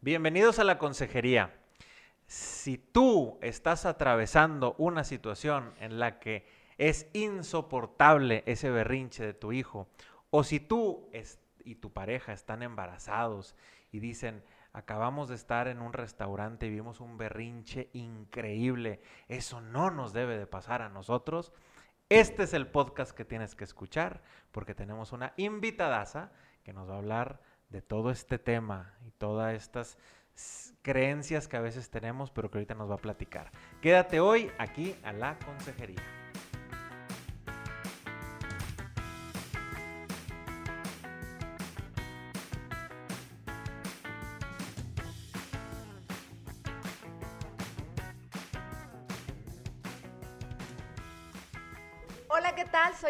Bienvenidos a la consejería. Si tú estás atravesando una situación en la que es insoportable ese berrinche de tu hijo, o si tú y tu pareja están embarazados y dicen, acabamos de estar en un restaurante y vimos un berrinche increíble, eso no nos debe de pasar a nosotros, este es el podcast que tienes que escuchar porque tenemos una invitadaza que nos va a hablar de todo este tema y todas estas creencias que a veces tenemos, pero que ahorita nos va a platicar. Quédate hoy aquí a la consejería.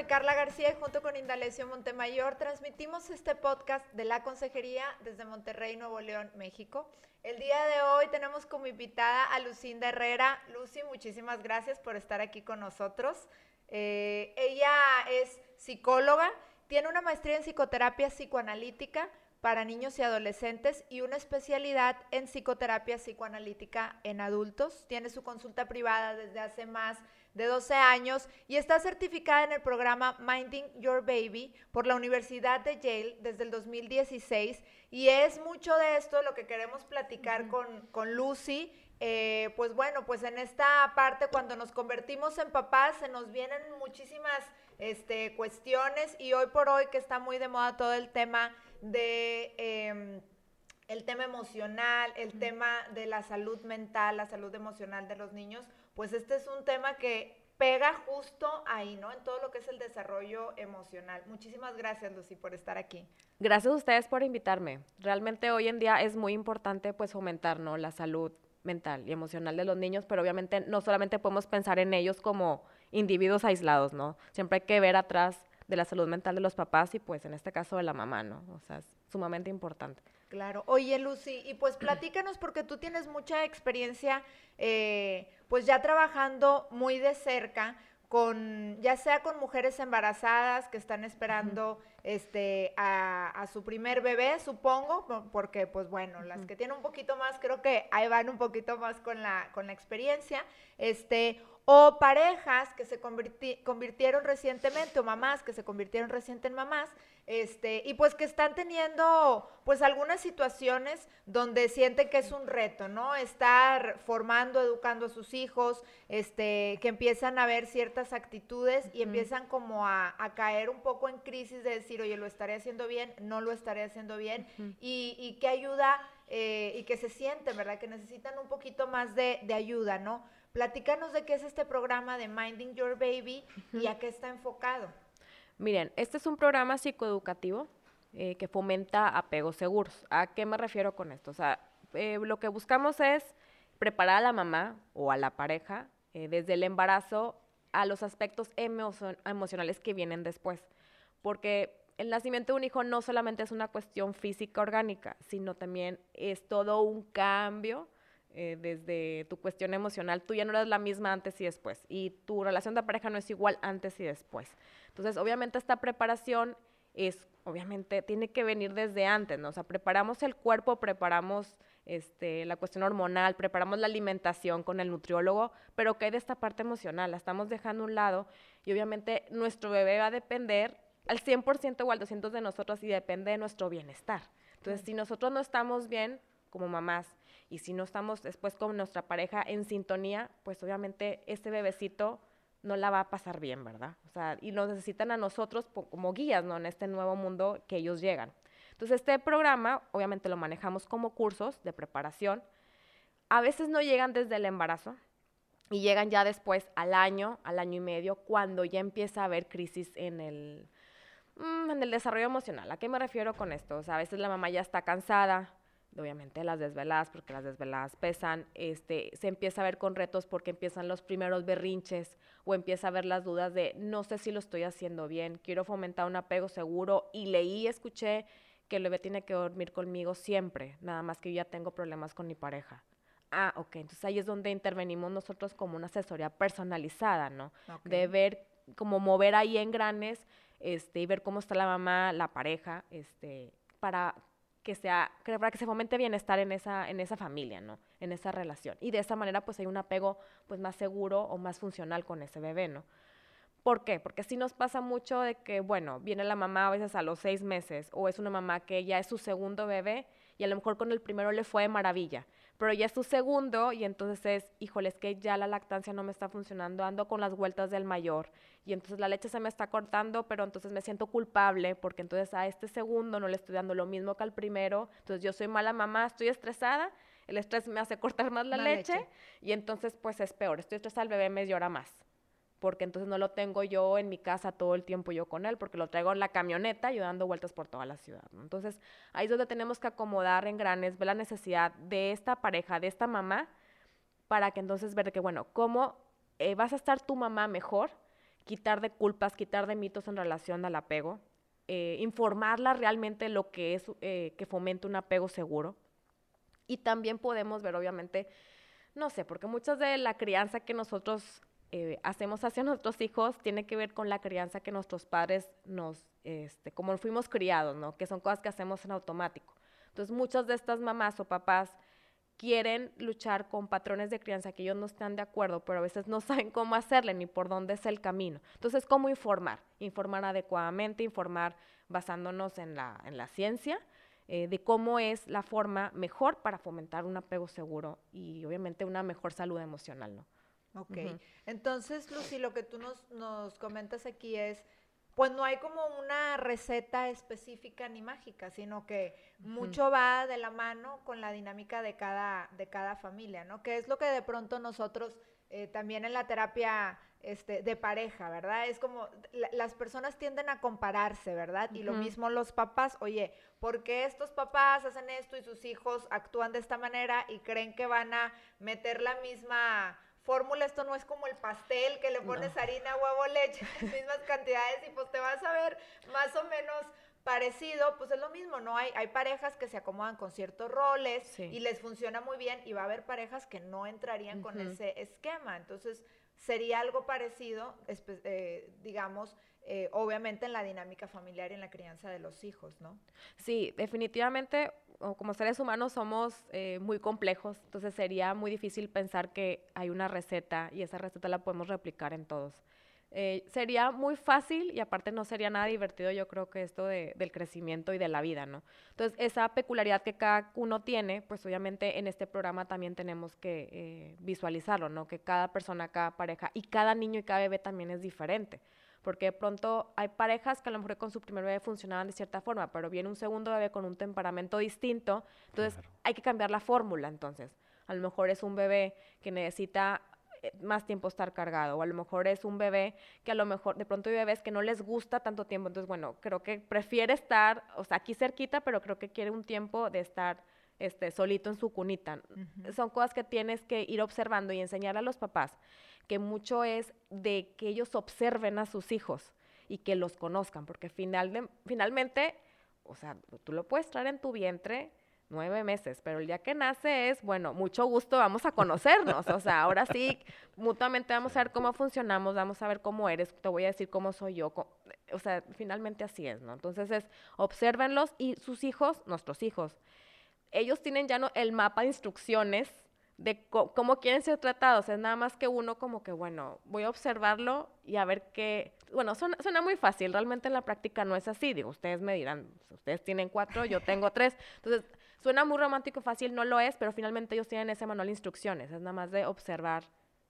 Carla García y junto con Indalecio Montemayor transmitimos este podcast de la Consejería desde Monterrey, Nuevo León, México. El día de hoy tenemos como invitada a Lucinda Herrera. Lucy, muchísimas gracias por estar aquí con nosotros. Eh, ella es psicóloga, tiene una maestría en psicoterapia psicoanalítica para niños y adolescentes y una especialidad en psicoterapia psicoanalítica en adultos. Tiene su consulta privada desde hace más de 12 años y está certificada en el programa Minding Your Baby por la Universidad de Yale desde el 2016 y es mucho de esto lo que queremos platicar con, con Lucy. Eh, pues bueno, pues en esta parte cuando nos convertimos en papás se nos vienen muchísimas este, cuestiones y hoy por hoy que está muy de moda todo el tema de... Em, el tema emocional, el tema de la salud mental, la salud emocional de los niños, pues este es un tema que pega justo ahí, ¿no? En todo lo que es el desarrollo emocional. Muchísimas gracias, Lucy, por estar aquí. Gracias a ustedes por invitarme. Realmente hoy en día es muy importante pues fomentar, ¿no? La salud mental y emocional de los niños, pero obviamente no solamente podemos pensar en ellos como individuos aislados, ¿no? Siempre hay que ver atrás de la salud mental de los papás y pues en este caso de la mamá, ¿no? O sea, es sumamente importante. Claro. Oye, Lucy, y pues platícanos porque tú tienes mucha experiencia, eh, pues ya trabajando muy de cerca con, ya sea con mujeres embarazadas que están esperando este, a, su primer bebé, supongo, porque pues bueno, las que tienen un poquito más, creo que ahí van un poquito más con la, con la experiencia, este, o parejas que se convirtieron recientemente, o mamás que se convirtieron recientemente en mamás, este, y pues que están teniendo pues algunas situaciones donde sienten que es un reto, ¿no? Estar formando, educando a sus hijos, este, que empiezan a ver ciertas actitudes y empiezan como a, caer un poco en crisis de decir, oye, lo estaré haciendo bien, no lo estaré haciendo bien, y, y que ayuda eh, y que se sienten, ¿verdad? Que necesitan un poquito más de, de ayuda, ¿no? Platícanos de qué es este programa de Minding Your Baby y a qué está enfocado. Miren, este es un programa psicoeducativo eh, que fomenta apegos seguros. ¿A qué me refiero con esto? O sea, eh, lo que buscamos es preparar a la mamá o a la pareja eh, desde el embarazo a los aspectos emocionales que vienen después. Porque el nacimiento de un hijo no solamente es una cuestión física orgánica, sino también es todo un cambio eh, desde tu cuestión emocional, tú ya no eres la misma antes y después. Y tu relación de pareja no es igual antes y después. Entonces, obviamente esta preparación es, obviamente, tiene que venir desde antes, ¿no? O sea, preparamos el cuerpo, preparamos este, la cuestión hormonal, preparamos la alimentación con el nutriólogo, pero ¿qué hay de esta parte emocional? La estamos dejando a un lado y obviamente nuestro bebé va a depender al 100% o al 200% de nosotros y depende de nuestro bienestar. Entonces, si nosotros no estamos bien como mamás, y si no estamos después con nuestra pareja en sintonía, pues obviamente este bebecito no la va a pasar bien, ¿verdad? O sea, y nos necesitan a nosotros como guías, ¿no? En este nuevo mundo que ellos llegan. Entonces, este programa, obviamente lo manejamos como cursos de preparación. A veces no llegan desde el embarazo y llegan ya después al año, al año y medio, cuando ya empieza a haber crisis en el, mm, en el desarrollo emocional. ¿A qué me refiero con esto? O sea, a veces la mamá ya está cansada, obviamente las desveladas, porque las desveladas pesan, este, se empieza a ver con retos porque empiezan los primeros berrinches o empieza a ver las dudas de no sé si lo estoy haciendo bien, quiero fomentar un apego seguro y leí, escuché que el bebé tiene que dormir conmigo siempre, nada más que yo ya tengo problemas con mi pareja. Ah, ok, entonces ahí es donde intervenimos nosotros como una asesoría personalizada, ¿no? De ver, como mover ahí en granes, este, y ver cómo está la mamá, la pareja, este, para que sea, para que se fomente bienestar en esa, en esa familia, ¿no? En esa relación. Y de esa manera, pues hay un apego pues más seguro o más funcional con ese bebé, ¿no? ¿Por qué? Porque sí nos pasa mucho de que, bueno, viene la mamá a veces a los seis meses o es una mamá que ya es su segundo bebé y a lo mejor con el primero le fue de maravilla, pero ya es su segundo y entonces es, híjole, es que ya la lactancia no me está funcionando, ando con las vueltas del mayor. Y entonces la leche se me está cortando, pero entonces me siento culpable porque entonces a este segundo no le estoy dando lo mismo que al primero, entonces yo soy mala mamá, estoy estresada, el estrés me hace cortar más la La leche, leche. y entonces pues es peor, estoy estresada, el bebé me llora más porque entonces no lo tengo yo en mi casa todo el tiempo yo con él, porque lo traigo en la camioneta y dando vueltas por toda la ciudad. Entonces, ahí es donde tenemos que acomodar en granes, ver la necesidad de esta pareja, de esta mamá, para que entonces ver que, bueno, cómo eh, vas a estar tu mamá mejor, quitar de culpas, quitar de mitos en relación al apego, eh, informarla realmente lo que es eh, que fomente un apego seguro. Y también podemos ver, obviamente, no sé, porque muchas de la crianza que nosotros eh, hacemos hacia nuestros hijos tiene que ver con la crianza que nuestros padres nos, este, como fuimos criados, ¿no? Que son cosas que hacemos en automático. Entonces, muchas de estas mamás o papás quieren luchar con patrones de crianza que ellos no están de acuerdo, pero a veces no saben cómo hacerle ni por dónde es el camino. Entonces, ¿cómo informar? Informar adecuadamente, informar basándonos en la, en la ciencia eh, de cómo es la forma mejor para fomentar un apego seguro y obviamente una mejor salud emocional, ¿no? Ok. Entonces, Lucy, lo que tú nos, nos comentas aquí es, pues no hay como una receta específica ni mágica, sino que mucho va de la mano con la dinámica de cada, de cada familia, ¿no? Que es lo que de pronto nosotros eh, también en la terapia este, de pareja, ¿verdad? Es como la- las personas tienden a compararse, ¿verdad? Y lo mismo los papás, oye, ¿por qué estos papás hacen esto y sus hijos actúan de esta manera y creen que van a meter la misma fórmula? Esto no es como el pastel que le pones harina, huevo, leche, las mismas cantidades y pues te vas a ver más o menos parecido, pues es lo mismo, ¿no? Hay, hay parejas que se acomodan con ciertos roles Sí. y les funciona muy bien y va a haber parejas que no entrarían con ese esquema. Entonces, sería algo parecido, eh, digamos, eh, obviamente en la dinámica familiar y en la crianza de los hijos, ¿no? Sí, definitivamente, como seres humanos somos eh, muy complejos, entonces sería muy difícil pensar que hay una receta y esa receta la podemos replicar en todos. Eh, sería muy fácil y aparte no sería nada divertido, yo creo que esto de- del crecimiento y de la vida, ¿no? Entonces, esa peculiaridad que cada uno tiene, pues obviamente en este programa también tenemos que eh, visualizarlo, ¿no? Que cada persona, cada pareja y cada niño y cada bebé también es diferente porque de pronto hay parejas que a lo mejor con su primer bebé funcionaban de cierta forma, pero viene un segundo bebé con un temperamento distinto, entonces Claro. hay que cambiar la fórmula entonces. A lo mejor es un bebé que necesita eh, más tiempo estar cargado, o a lo mejor es un bebé que a lo mejor, de pronto hay bebés que no les gusta tanto tiempo, entonces bueno, creo que prefiere estar, o sea, aquí cerquita, pero creo que quiere un tiempo de estar este, solito en su cunita. Son cosas que tienes que ir observando y enseñar a los papás, que mucho es de que ellos observen a sus hijos y que los conozcan, porque final de- finalmente, o sea, tú lo puedes traer en tu vientre nueve meses, pero el día que nace es, bueno, mucho gusto, vamos a conocernos, o sea, ahora sí, mutuamente vamos a ver cómo funcionamos, vamos a ver cómo eres, te voy a decir cómo soy yo, co- o sea, finalmente así es, ¿no? Entonces es, obsérvenlos y sus hijos, nuestros hijos, ellos tienen ya no, el mapa de instrucciones de cómo quieren ser tratados. Es nada más que uno como que, bueno, voy a observarlo y a ver qué... Bueno, suena, suena muy fácil, realmente en la práctica no es así. Ustedes me dirán, ustedes tienen cuatro, yo tengo tres. Entonces, suena muy romántico, fácil, no lo es, pero finalmente ellos tienen ese manual de instrucciones. Es nada más de observar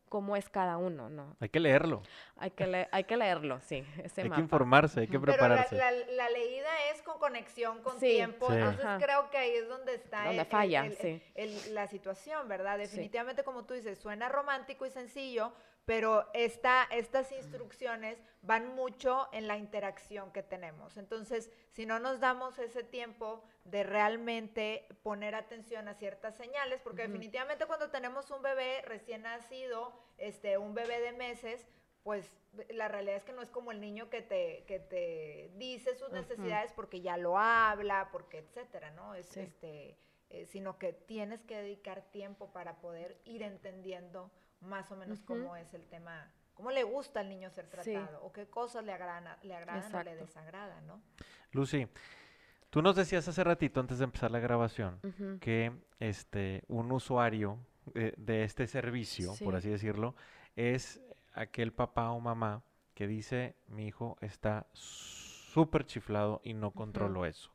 cómo es cada uno, ¿no? Hay que leerlo, Hay que, le- hay que leerlo, sí, ese hay mapa. que informarse, hay que Ujú. Pero la, prepararse. la- la leída es con conexión, con Sí. tiempo. Sí. Entonces Ajá. creo que ahí es donde está Donde el- falla, el- sí. el- la situación, ¿verdad? Sí. Definitivamente, como tú dices, suena romántico y sencillo, pero esta, estas instrucciones van mucho en la interacción que tenemos. Entonces, si no nos damos ese tiempo de realmente poner atención a ciertas señales, porque definitivamente cuando tenemos un bebé recién nacido, este, un bebé de meses, pues la realidad es que no es como el niño que te, que te dice sus necesidades porque ya lo habla, porque etcétera, ¿no? Es, Sí. este, eh, sino que tienes que dedicar tiempo para poder ir entendiendo más o menos cómo es el tema, cómo le gusta al niño ser Sí. tratado, o qué cosas le agradan, le agradan o le desagradan, ¿no? Lucy, Tú nos decías hace ratito, antes de empezar la grabación, que este, un usuario eh, de este servicio, por Sí. así decirlo, es aquel papá o mamá que dice, mi hijo está súper chiflado y no controlo eso.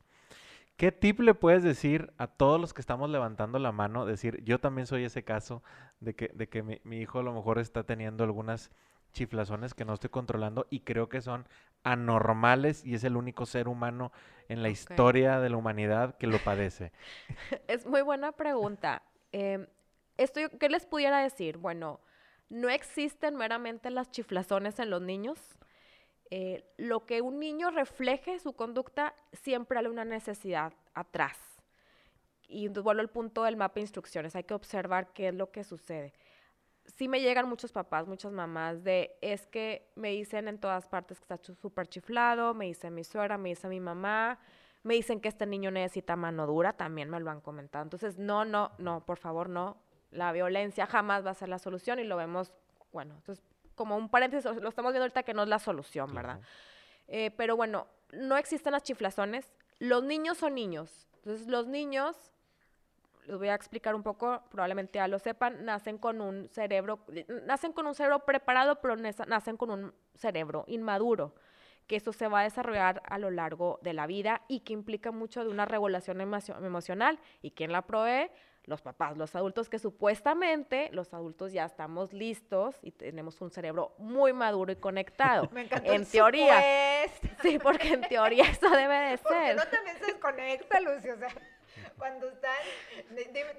¿Qué tip le puedes decir a todos los que estamos levantando la mano? Decir, yo también soy ese caso de que, de que mi, mi hijo a lo mejor está teniendo algunas chiflazones que no estoy controlando y creo que son anormales y es el único ser humano en la historia de la humanidad que lo padece. Es muy buena pregunta. Em, esto, ¿Qué les pudiera decir? Bueno, no existen meramente las chiflazones en los niños. Eh, lo que un niño refleje su conducta siempre hay una necesidad atrás. Y vuelvo al punto del mapa de instrucciones. Hay que observar qué es lo que sucede. Sí me llegan muchos papás, muchas mamás de, es que me dicen en todas partes que está súper chiflado, me dice mi suegra, me dice mi mamá, me dicen que este niño necesita mano dura, también me lo han comentado. Entonces, no, no, no, por favor, no. La violencia jamás va a ser la solución y lo vemos, bueno, entonces, como un paréntesis, lo estamos viendo ahorita que no es la solución, ¿verdad? Eh, pero bueno, no existen las chiflazones. Los niños son niños. Entonces, los niños, les voy a explicar un poco, probablemente ya lo sepan, nacen con un cerebro, nacen con un cerebro preparado, pero nacen con un cerebro inmaduro, que eso se va a desarrollar a lo largo de la vida y que implica mucho de una regulación emocio- emocional. ¿Y quién la provee? Los papás, los adultos que supuestamente los adultos ya estamos listos y tenemos un cerebro muy maduro y conectado. Me encantó en el teoría. supuesto. Sí, porque en teoría eso debe de ¿Por qué ser. no también se desconecta, Lucy? O sea, cuando están,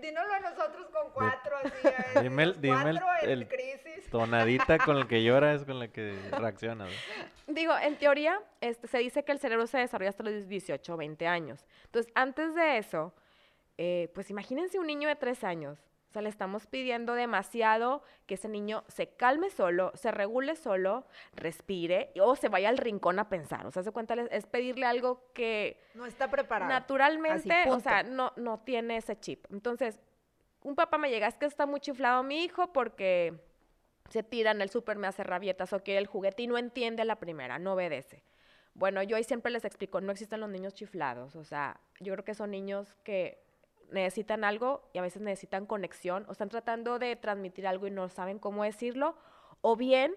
dínoslo a nosotros con cuatro, así, a- Dime el- dime el- cuatro en el- crisis. Tonadita con la que llora es con la que reacciona. ¿no? Digo, en teoría, este, se dice que el cerebro se desarrolla hasta los 18 o 20 años. Entonces, antes de eso, eh, pues imagínense un niño de 3 años. O sea, le estamos pidiendo demasiado que ese niño se calme solo, se regule solo, respire o se vaya al rincón a pensar. O sea, se cuenta, es pedirle algo que No está preparado. naturalmente, Así, o sea, no, no tiene ese chip. Entonces, un papá me llega, es que está muy chiflado mi hijo porque se tira en el súper, me hace rabietas o quiere el juguete y no entiende la primera, no obedece. Bueno, yo ahí siempre les explico, no existen los niños chiflados, o sea, yo creo que son niños que necesitan algo y a veces necesitan conexión o están tratando de transmitir algo y no saben cómo decirlo, o bien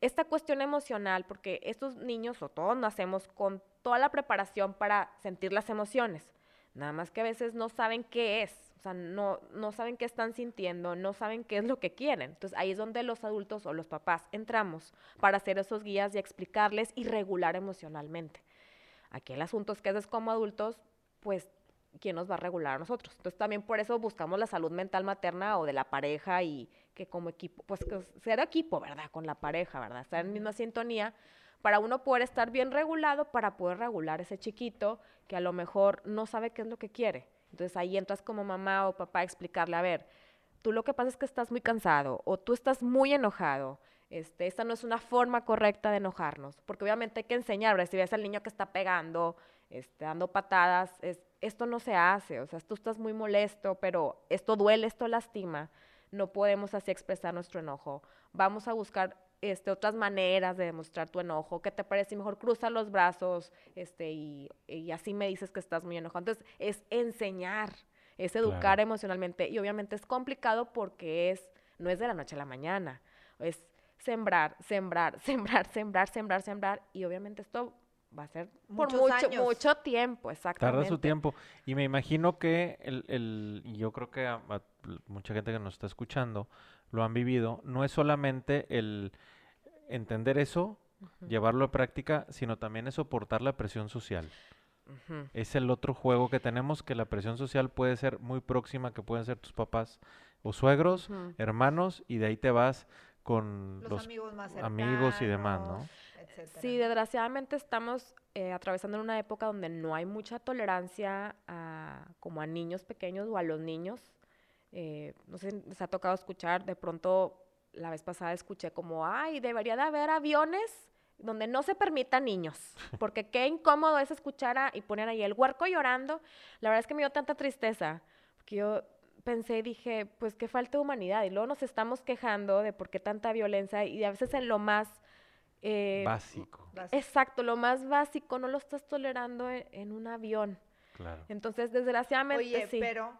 esta cuestión emocional, porque estos niños o todos nacemos con toda la preparación para sentir las emociones, nada más que a veces no saben qué es, o sea, no, no saben qué están sintiendo, no saben qué es lo que quieren. Entonces ahí es donde los adultos o los papás entramos para hacer esos guías y explicarles y regular emocionalmente. Aquí el asunto es que como adultos, pues, ¿quién nos va a regular a nosotros? Entonces también por eso buscamos la salud mental materna o de la pareja y que como equipo, pues que ser equipo, ¿verdad? Con la pareja, ¿verdad? Estar en misma sintonía para uno poder estar bien regulado, para poder regular ese chiquito que a lo mejor no sabe qué es lo que quiere. Entonces ahí entras como mamá o papá a explicarle, a ver, tú lo que pasa es que estás muy cansado o tú estás muy enojado. Este, esta no es una forma correcta de enojarnos, porque obviamente hay que enseñar, ¿verdad? si ves al niño que está pegando, este, dando patadas, es, esto no se hace, o sea, tú estás muy molesto, pero esto duele, esto lastima, no podemos así expresar nuestro enojo. Vamos a buscar este, otras maneras de demostrar tu enojo. ¿Qué te parece? Mejor cruza los brazos este, y, y así me dices que estás muy enojado. Entonces, es enseñar, es educar Claro. emocionalmente. Y obviamente es complicado porque es, no es de la noche a la mañana. Es sembrar, sembrar, sembrar, sembrar, sembrar, sembrar. Y obviamente esto va a ser por mucho, años. mucho tiempo, exactamente. Tarda su tiempo. Y me imagino que el, el- y yo creo que a- a mucha gente que nos está escuchando lo han vivido. No es solamente el entender eso, llevarlo a práctica, sino también es soportar la presión social. Es el otro juego que tenemos, que la presión social puede ser muy próxima, que pueden ser tus papás o suegros, hermanos, y de ahí te vas con Los, los, amigos más amigos y demás, ¿no? Etcétera. Sí, desgraciadamente estamos eh, atravesando una época donde no hay mucha tolerancia a, como a niños pequeños o a los niños. Eh, no sé les ha tocado escuchar, de pronto la vez pasada escuché como, ay, debería de haber aviones donde no se permitan niños, porque qué incómodo es escuchar a, y poner ahí el huerco llorando. La verdad es que me dio tanta tristeza, porque yo pensé, dije, pues qué falta de humanidad, y luego nos estamos quejando de por qué tanta violencia, y a veces en lo más... eh, básico. Exacto, lo más básico, no lo estás tolerando en, en un avión. Claro. Entonces, desgraciadamente, Oye, sí. pero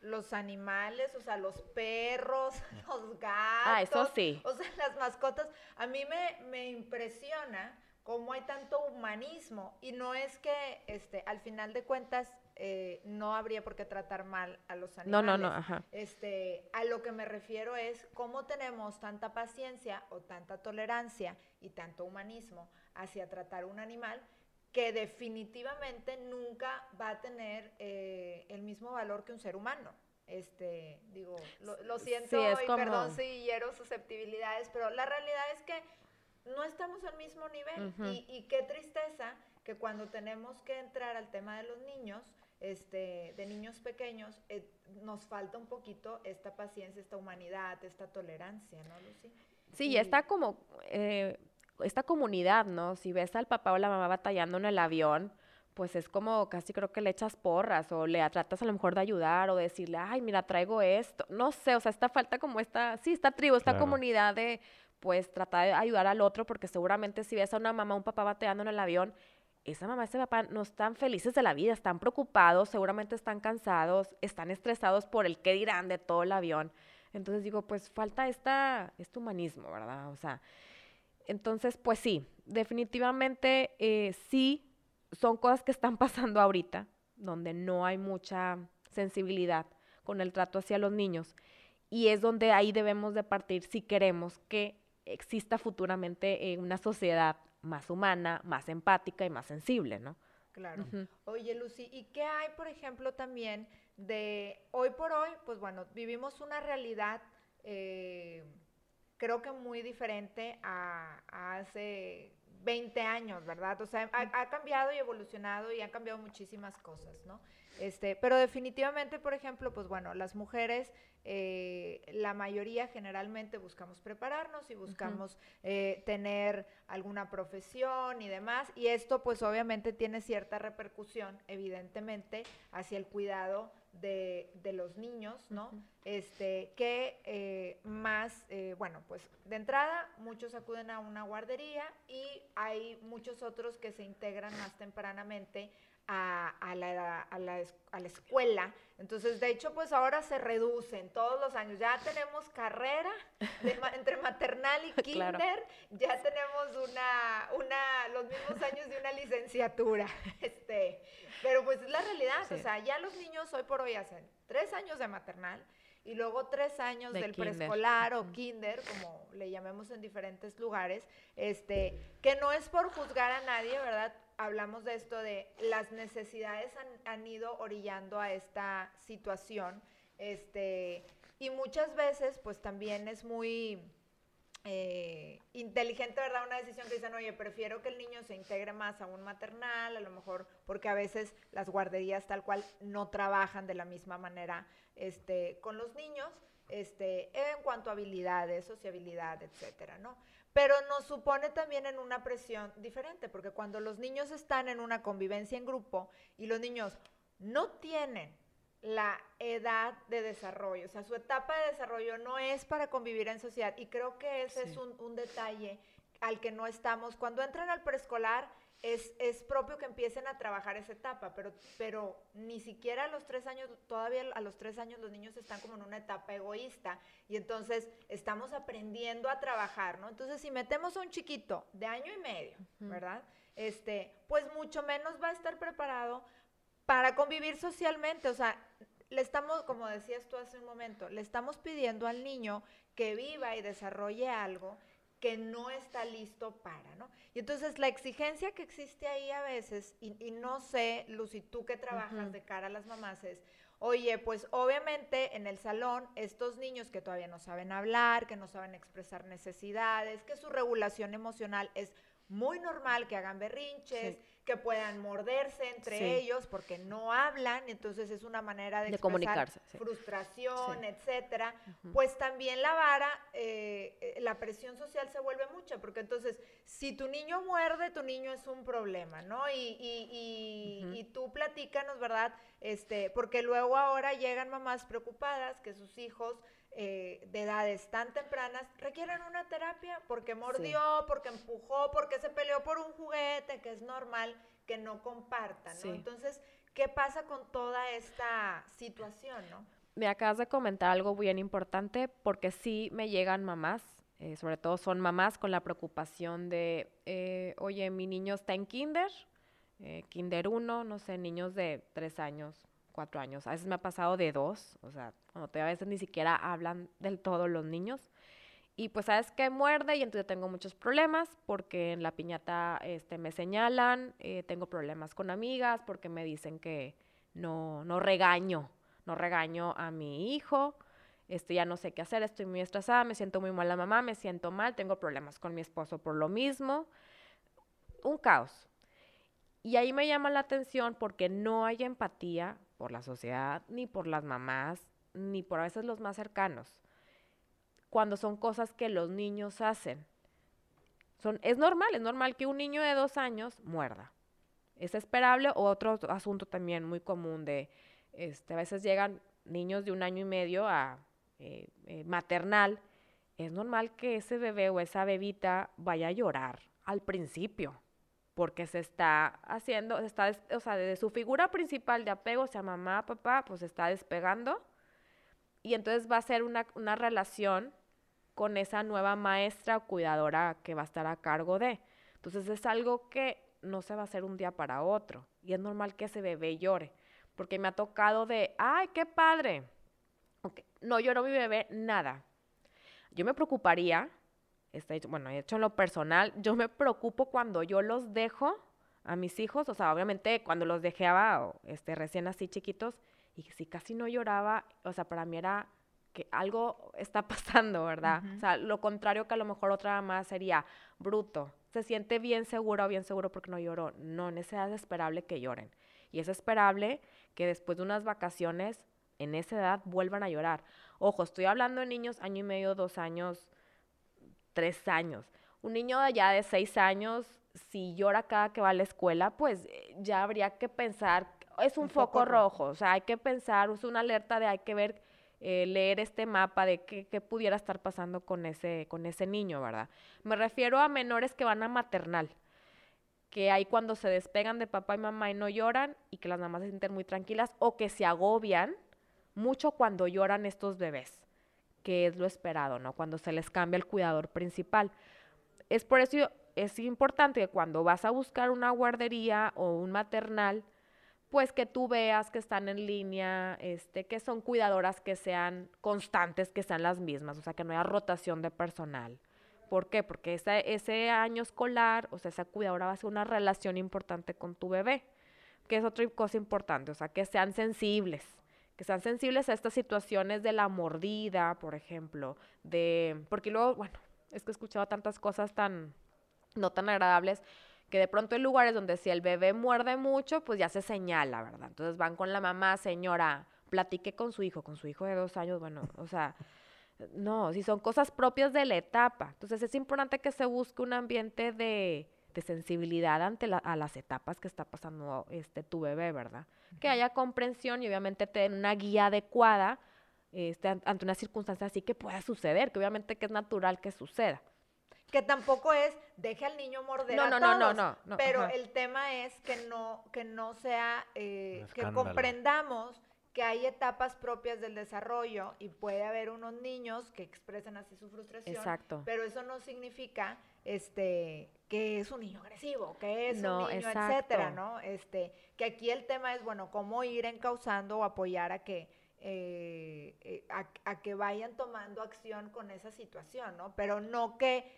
los animales, o sea, los perros, los gatos. Ah, eso sí. O sea, las mascotas. A mí me, me impresiona cómo hay tanto humanismo. Y no es que, este, al final de cuentas, eh, no habría por qué tratar mal a los No, animales. no, no, ajá. Este, a lo que me refiero es cómo tenemos tanta paciencia o tanta tolerancia y tanto humanismo hacia tratar un animal que definitivamente nunca va a tener eh, el mismo valor que un ser humano. Este, digo, lo, lo siento Sí, y como- perdón si hiero susceptibilidades, pero la realidad es que no estamos al mismo nivel y, y qué tristeza que cuando tenemos que entrar al tema de los niños, este, de niños pequeños, eh, nos falta un poquito esta paciencia, esta humanidad, esta tolerancia, ¿no, Lucy? Sí, Y- está como eh, esta comunidad, ¿no? Si ves al papá o la mamá batallando en el avión, pues es como casi creo que le echas porras o le tratas a lo mejor de ayudar o decirle, ay, mira, traigo esto. No sé, o sea, esta falta como esta, sí, esta tribu, esta Claro. comunidad de, pues, tratar de ayudar al otro, porque seguramente si ves a una mamá o un papá batallando en el avión, esa mamá, ese papá no están felices de la vida, están preocupados, seguramente están cansados, están estresados por el qué dirán de todo el avión. Entonces digo, pues falta esta, este humanismo, ¿verdad? O sea, entonces, pues sí, definitivamente eh, sí son cosas que están pasando ahorita, donde no hay mucha sensibilidad con el trato hacia los niños. Y es donde ahí debemos de partir si queremos que exista futuramente eh, una sociedad más humana, más empática y más sensible, ¿no? Claro. Oye, Lucy, ¿y qué hay, por ejemplo, también de hoy por hoy? Pues bueno, vivimos una realidad, eh, creo que muy diferente a, a hace 20 años, ¿verdad? O sea, ha, ha cambiado y evolucionado y han cambiado muchísimas cosas, ¿no? Este, pero definitivamente, por ejemplo, pues bueno, las mujeres, eh, la mayoría generalmente buscamos prepararnos y buscamos eh, tener alguna profesión y demás, y esto pues obviamente tiene cierta repercusión, evidentemente, hacia el cuidado de, de los niños, ¿no? Este, que eh, más, eh, bueno, pues de entrada muchos acuden a una guardería y hay muchos otros que se integran más tempranamente a, a la, a, la, a la escuela. Entonces, de hecho, pues ahora se reducen todos los años. Ya tenemos carrera de entre maternal y kinder, Claro. ya tenemos una, una, los mismos años de una licenciatura. Este, pero pues es la realidad, o sea, ya los niños hoy por hoy hacen tres años de maternal y luego tres años De del preescolar o kinder, como le llamemos en diferentes lugares, este, que no es por juzgar a nadie, ¿verdad? Hablamos de esto de las necesidades han, han ido orillando a esta situación, este, y muchas veces, pues también es muy eh, inteligente, ¿verdad? Una decisión que dicen, oye, prefiero que el niño se integre más a un maternal, a lo mejor porque a veces las guarderías tal cual no trabajan de la misma manera este, con los niños, este, en cuanto a habilidades, sociabilidad, etcétera, ¿no? Pero nos supone también en una presión diferente, porque cuando los niños están en una convivencia en grupo y los niños no tienen la edad de desarrollo, o sea, su etapa de desarrollo no es para convivir en sociedad y creo que ese es un detalle al que no estamos. Cuando entran al preescolar es, es propio que empiecen a trabajar esa etapa, pero, pero ni siquiera a los tres años, todavía a los tres años los niños están como en una etapa egoísta y entonces estamos aprendiendo a trabajar, ¿no? Entonces si metemos a un chiquito de año y medio, ¿verdad? Este, pues mucho menos va a estar preparado para convivir socialmente, o sea, le estamos, como decías tú hace un momento, le estamos pidiendo al niño que viva y desarrolle algo que no está listo para, ¿no? Y entonces la exigencia que existe ahí a veces, y, y no sé, Lucy, tú que trabajas de cara a las mamás, es, oye, pues obviamente en el salón, estos niños que todavía no saben hablar, que no saben expresar necesidades, que su regulación emocional es muy normal que hagan berrinches, Sí. Que puedan morderse entre Sí. ellos porque no hablan, entonces es una manera de, De expresar comunicarse, sí. frustración, Sí. etcétera. Pues también la vara, eh, eh, la presión social se vuelve mucha, porque entonces si tu niño muerde, tu niño es un problema, ¿no? Y, y, y, Ujú. y tú platícanos, ¿verdad? Este, porque luego ahora llegan mamás preocupadas que sus hijos eh, de edades tan tempranas requieren una terapia porque mordió, porque empujó, porque se peleó por un juguete, que es normal que no compartan. Entonces, ¿Qué pasa con toda esta situación, no? Me acabas de comentar algo bien importante porque sí me llegan mamás, eh, sobre todo son mamás con la preocupación de, eh, oye, mi niño está en kinder, eh, kinder 1, no sé, niños de 3 años, 4 años. A veces me ha pasado de 2, o sea, a veces ni siquiera hablan del todo los niños. Y pues sabes que muerde y entonces tengo muchos problemas porque en la piñata este, me señalan, eh, tengo problemas con amigas porque me dicen que no, no regaño, no regaño a mi hijo, este, ya no sé qué hacer, estoy muy estresada, me siento muy mal la mamá, me siento mal, tengo problemas con mi esposo por lo mismo, un caos. Y ahí me llama la atención porque no hay empatía por la sociedad, ni por las mamás, ni por a veces los más cercanos cuando son cosas que los niños hacen. Es normal, es normal que un niño de dos años muerda. Es esperable. O otro asunto también muy común de, este, a veces llegan niños de un año y medio a eh, eh, maternal. Es normal que ese bebé o esa bebita vaya a llorar al principio, porque se está haciendo, está, o sea, de su figura principal de apego, sea, mamá, papá, pues se está despegando. Y entonces va a ser una, una relación con esa nueva maestra o cuidadora que va a estar a cargo de. Entonces es algo que no se va a hacer un día para otro y es normal que ese bebé llore, porque me ha tocado de, ay, qué padre. No lloró mi bebé, nada. Yo me preocuparía, está bueno, he hecho en lo personal, yo me preocupo cuando yo los dejo a mis hijos, o sea, obviamente cuando los dejaba este, recién así chiquitos, y si casi no lloraba, o sea, para mí era que algo está pasando, ¿verdad? O sea, lo contrario que a lo mejor otra mamá sería bruto. Se siente bien seguro o bien seguro porque no lloró. No, en esa edad es esperable que lloren. Y es esperable que después de unas vacaciones, en esa edad, vuelvan a llorar. Ojo, estoy hablando de niños año y medio, dos años, tres años. Un niño de allá de seis años, si llora cada que va a la escuela, pues eh, ya habría que pensar, es un, foco, rojo, o sea, hay que pensar, es una alerta de hay que ver eh, leer este mapa de qué, pudiera estar pasando con ese, con ese niño, ¿verdad? Me refiero a menores que van a maternal, que hay cuando se despegan de papá y mamá y no lloran y que las mamás se sienten muy tranquilas o que se agobian mucho cuando lloran estos bebés, que es lo esperado, ¿no? Cuando se les cambia el cuidador principal. Es por eso es importante que cuando vas a buscar una guardería o un maternal, pues que tú veas que están en línea, este, que son cuidadoras que sean constantes, que sean las mismas, o sea, que no haya rotación de personal. ¿Por qué? Porque ese, ese año escolar, o sea, esa cuidadora va a ser una relación importante con tu bebé, que es otra cosa importante, o sea, que sean sensibles, que sean sensibles a estas situaciones de la mordida, por ejemplo, de, porque luego, bueno, es que he escuchado tantas cosas tan, no tan agradables, que de pronto hay lugares donde si el bebé muerde mucho, pues ya se señala, ¿verdad? Entonces van con la mamá, señora, platique con su hijo, con su hijo de dos años, bueno, o sea, no, si son cosas propias de la etapa. Entonces es importante que se busque un ambiente de, sensibilidad ante a las etapas que está pasando este tu bebé, ¿verdad? Que haya comprensión y obviamente tener una guía adecuada este, ante una circunstancia así que pueda suceder, que obviamente que es natural que suceda. Que tampoco es deje al niño morder a todos, no, no, no, pero el tema es que no que no sea eh, que comprendamos que hay etapas propias del desarrollo y puede haber unos niños que expresan así su frustración, Exacto. pero eso no significa este que es un niño agresivo, que es un niño, etcétera, ¿no? Este, que aquí el tema es bueno cómo ir encauzando o apoyar a que eh, eh, a, que vayan tomando acción con esa situación, ¿no? Pero no que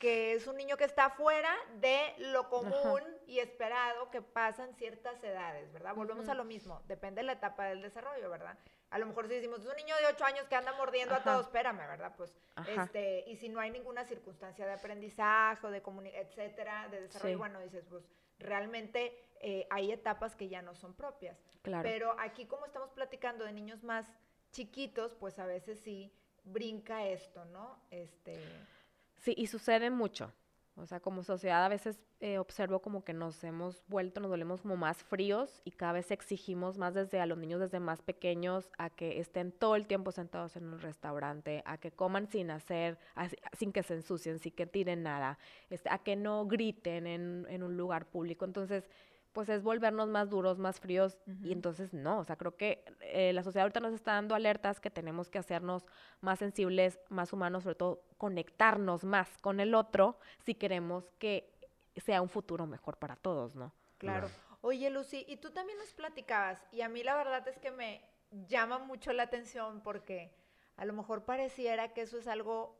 que es un niño que está fuera de lo común y esperado que pasan ciertas edades, ¿verdad? Volvemos a lo mismo, depende de la etapa del desarrollo, ¿verdad? A lo mejor si decimos, es un niño de 8 años que anda mordiendo a todos, espérame, ¿verdad? Pues, este, y si no hay ninguna circunstancia de aprendizaje o de etcétera, de desarrollo, bueno, dices, pues, realmente eh, hay etapas que ya no son propias. Claro. Pero aquí como estamos platicando de niños más chiquitos, pues a veces sí brinca esto, ¿no? Este... Sí, y sucede mucho. O sea, como sociedad a veces eh, observo como que nos hemos vuelto, nos volvemos como más fríos y cada vez exigimos más desde a los niños desde más pequeños a que estén todo el tiempo sentados en un restaurante, a que coman sin hacer, sin que se ensucien, sin que tiren nada, este, a que no griten en, en un lugar público. Entonces, pues es volvernos más duros, más fríos. Y entonces no, o sea, creo que eh, la sociedad ahorita nos está dando alertas que tenemos que hacernos más sensibles, más humanos, sobre todo conectarnos más con el otro si queremos que sea un futuro mejor para todos, ¿no? Claro. Oye, Lucy, y tú también nos platicabas, y a mí la verdad es que me llama mucho la atención porque a lo mejor pareciera que eso es algo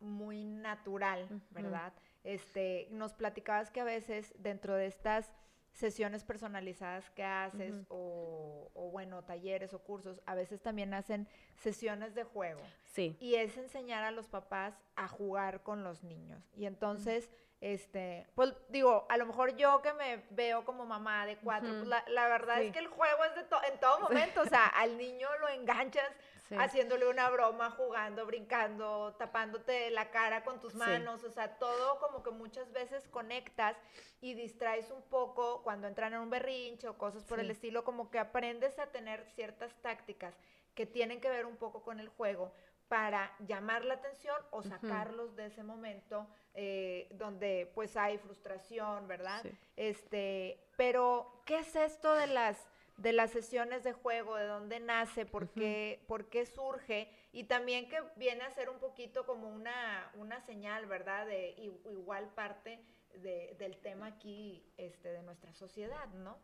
muy natural, ¿verdad? Este, nos platicabas que a veces dentro de estas sesiones personalizadas que haces o, o, bueno, talleres o cursos, a veces también hacen sesiones de juego. Sí. Y es enseñar a los papás a jugar con los niños. Y entonces este, pues digo, a lo mejor yo que me veo como mamá de cuatro, pues la, verdad es que el juego es de en todo momento, o sea, al niño lo enganchas haciéndole una broma, jugando, brincando, tapándote la cara con tus manos, o sea, todo como que muchas veces conectas y distraes un poco cuando entran en un berrinche o cosas por el estilo, como que aprendes a tener ciertas tácticas que tienen que ver un poco con el juego para llamar la atención o sacarlos de ese momento eh, donde pues hay frustración, ¿verdad? Este, pero ¿qué es esto de las de las sesiones de juego, de dónde nace, por, qué, por qué surge, y también que viene a ser un poquito como una, una señal, ¿verdad? De igual parte del tema aquí este, de nuestra sociedad, ¿no?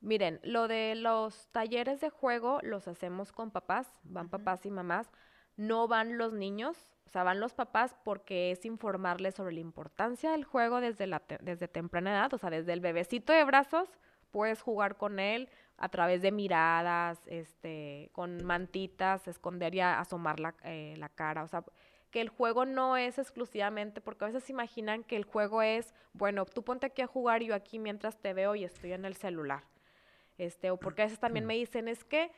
Miren, lo de los talleres de juego los hacemos con papás, van papás y mamás, no van los niños, o sea, van los papás porque es informarles sobre la importancia del juego desde, la desde temprana edad, o sea, desde el bebecito de brazos puedes jugar con él a través de miradas, este, con mantitas, esconder y asomar la, eh, la cara, o sea, que el juego no es exclusivamente, porque a veces se imaginan que el juego es, bueno, tú ponte aquí a jugar y yo aquí mientras te veo y estoy en el celular. Este, o porque a veces también me dicen, es que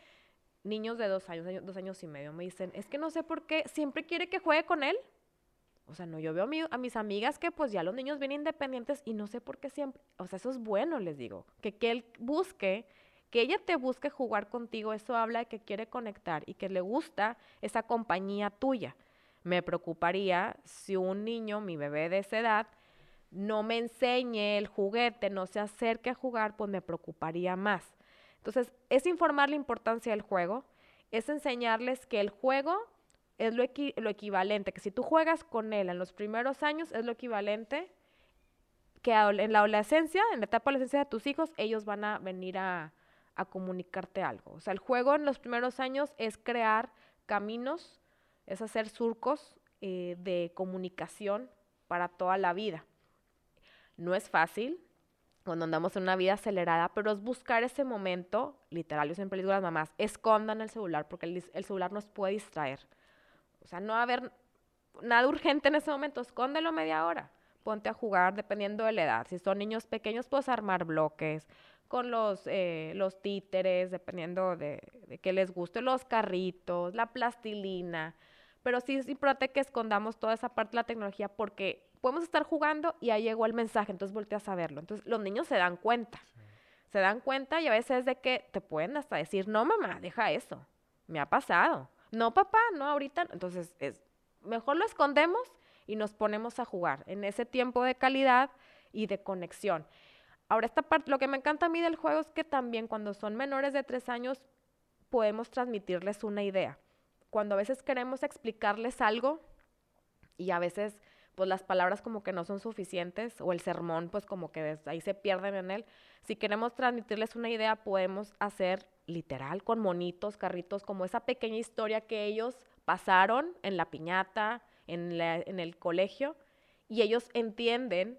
niños de dos años, dos años y medio, me dicen, es que no sé por qué, siempre quiere que juegue con él. O sea, no, yo veo a, mis amigas que pues ya los niños vienen independientes y no sé por qué siempre, o sea, eso es bueno, les digo, que, que él busque, que ella te busque jugar contigo, eso habla de que quiere conectar y que le gusta esa compañía tuya. Me preocuparía si un niño, mi bebé de esa edad, no me enseñe el juguete, no se acerque a jugar, pues me preocuparía más. Entonces, es informar la importancia del juego, es enseñarles que el juego es lo, equivalente, que si tú juegas con él en los primeros años, es lo equivalente que en la adolescencia, en la etapa de adolescencia de tus hijos, ellos van a venir a, comunicarte algo. O sea, el juego en los primeros años es crear caminos, es hacer surcos eh, de comunicación para toda la vida. No es fácil, cuando andamos en una vida acelerada, pero es buscar ese momento, literal, yo siempre les digo a las mamás, escondan el celular, porque el, celular nos puede distraer. O sea, no va a haber nada urgente en ese momento, escóndelo media hora, ponte a jugar dependiendo de la edad. Si son niños pequeños, puedes armar bloques con los, eh, los títeres, dependiendo de, de qué les guste, los carritos, la plastilina. Pero sí es importante que escondamos toda esa parte de la tecnología porque podemos estar jugando y ahí llegó el mensaje, entonces volteas a verlo. Entonces los niños se dan cuenta, se dan cuenta y a veces de que te pueden hasta decir, no mamá, deja eso, me ha pasado. No papá, no ahorita. Entonces es, mejor lo escondemos y nos ponemos a jugar en ese tiempo de calidad y de conexión. Ahora, esta parte, lo que me encanta a mí del juego es que también cuando son menores de tres años podemos transmitirles una idea. Cuando a veces queremos explicarles algo y a veces pues las palabras como que no son suficientes o el sermón pues como que ahí se pierden en él. Si queremos transmitirles una idea, podemos hacer literal con monitos, carritos, como esa pequeña historia que ellos pasaron en la piñata, en, en el colegio, y ellos entienden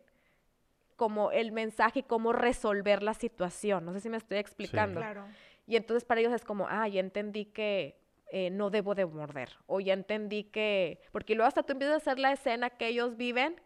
como el mensaje y cómo resolver la situación. No sé si me estoy explicando. Claro. Y entonces para ellos es como, ah, ya entendí que eh, no debo de morder. O ya entendí que, porque luego hasta tú empiezas a hacer la escena que ellos viven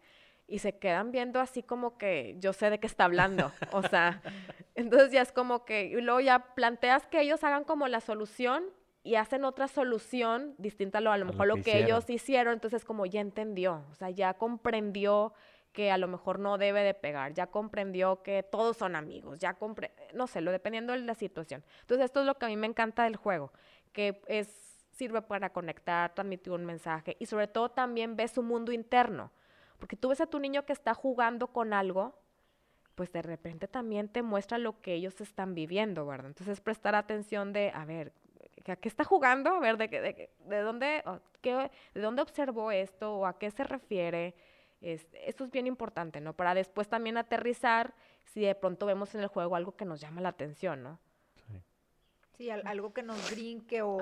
y se quedan viendo así como que yo sé de qué está hablando. O sea, entonces ya es como que, y luego ya planteas que ellos hagan como la solución y hacen otra solución distinta a lo, a lo mejor lo, que, ellos hicieron, entonces como ya entendió, o sea, ya comprendió que a lo mejor no debe de pegar, ya comprendió que todos son amigos, ya compre no sé, lo dependiendo de la situación. Entonces esto es lo que a mí me encanta del juego, que es, sirve para conectar, transmitir un mensaje y sobre todo también ves su mundo interno. Porque tú ves a tu niño que está jugando con algo pues de repente también te muestra lo que ellos están viviendo, ¿verdad? Entonces prestar atención de, a ver, ¿a qué está jugando? A ver, ¿de, de, de dónde, qué, de dónde observó esto o a qué se refiere? Es, esto es bien importante, ¿no? Para después también aterrizar si de pronto vemos en el juego algo que nos llama la atención, ¿no? Sí, algo que nos brinque o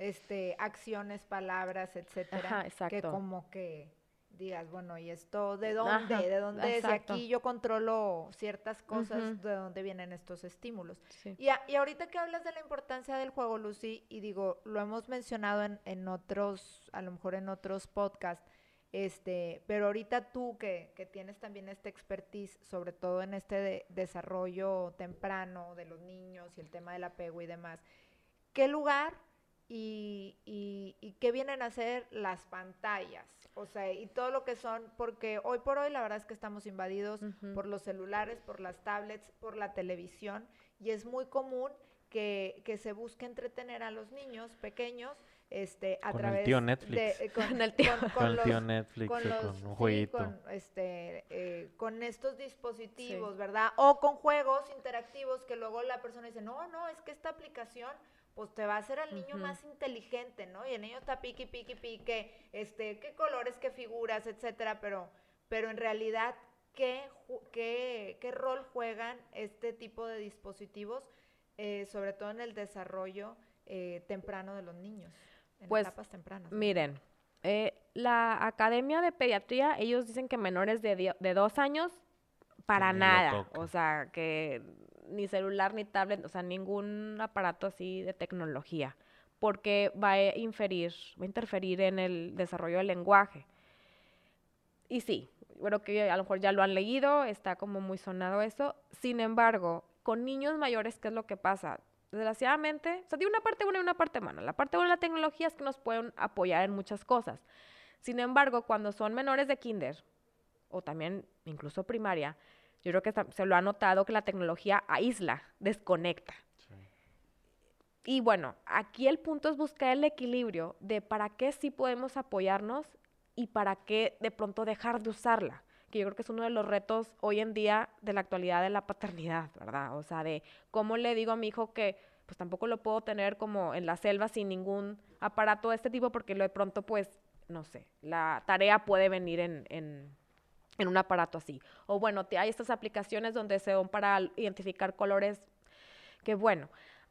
este acciones, palabras, etcétera, Ajá, que como que digas, bueno, ¿y esto de dónde? ¿De dónde es? Y aquí yo controlo ciertas cosas, ¿de dónde vienen estos estímulos? Y, y, ahorita que hablas de la importancia del juego, Lucy, y digo, lo hemos mencionado en, en otros, a lo mejor en otros podcasts, este, pero ahorita tú que, que, tienes también esta expertise, sobre todo en este desarrollo temprano de los niños y el tema del apego y demás, ¿qué lugar y, y, qué vienen a ser las pantallas? O sea, y todo lo que son, porque hoy por hoy la verdad es que estamos invadidos por los celulares, por las tablets, por la televisión, y es muy común que, que se busque entretener a los niños pequeños este a con través el tío Netflix. De, con, el tío, con, el tío Netflix con, un jueguito. con, este, eh, con estos dispositivos, ¿verdad? O con juegos interactivos que luego la persona dice, no, no, es que esta aplicación pues te va a hacer al niño más inteligente, ¿no? Y el niño está piqui, piqui, pique, este, qué colores, qué figuras, etcétera, pero, pero en realidad, ¿qué, qué, qué rol juegan este tipo de dispositivos, eh, sobre todo en el desarrollo eh, temprano de los niños? Pues, Miren, eh, la Academia de Pediatría, ellos dicen que menores de, de dos años, para nada. O sea, que ni celular ni tablet, o sea, ningún aparato así de tecnología, porque va a inferir, va a interferir en el desarrollo del lenguaje. Y sí, bueno, que a lo mejor ya lo han leído, está como muy sonado eso. Sin embargo, con niños mayores, ¿qué es lo que pasa? Desgraciadamente, o sea, tiene una parte buena y una parte mala. La parte buena de la tecnología es que nos pueden apoyar en muchas cosas. Sin embargo, cuando son menores de kinder, o también incluso primaria, yo creo que se lo ha notado que la tecnología aísla, desconecta. Y bueno, aquí el punto es buscar el equilibrio de para qué sí podemos apoyarnos y para qué de pronto dejar de usarla yo creo que es uno de los retos hoy en día de la actualidad de la paternidad, ¿verdad? O sea, de cómo le digo a mi hijo que pues tampoco lo puedo tener como en la selva sin ningún aparato de este tipo porque lo de pronto pues, no sé, la tarea puede venir en, en, un aparato así. O bueno, hay estas aplicaciones donde se van para identificar colores que bueno,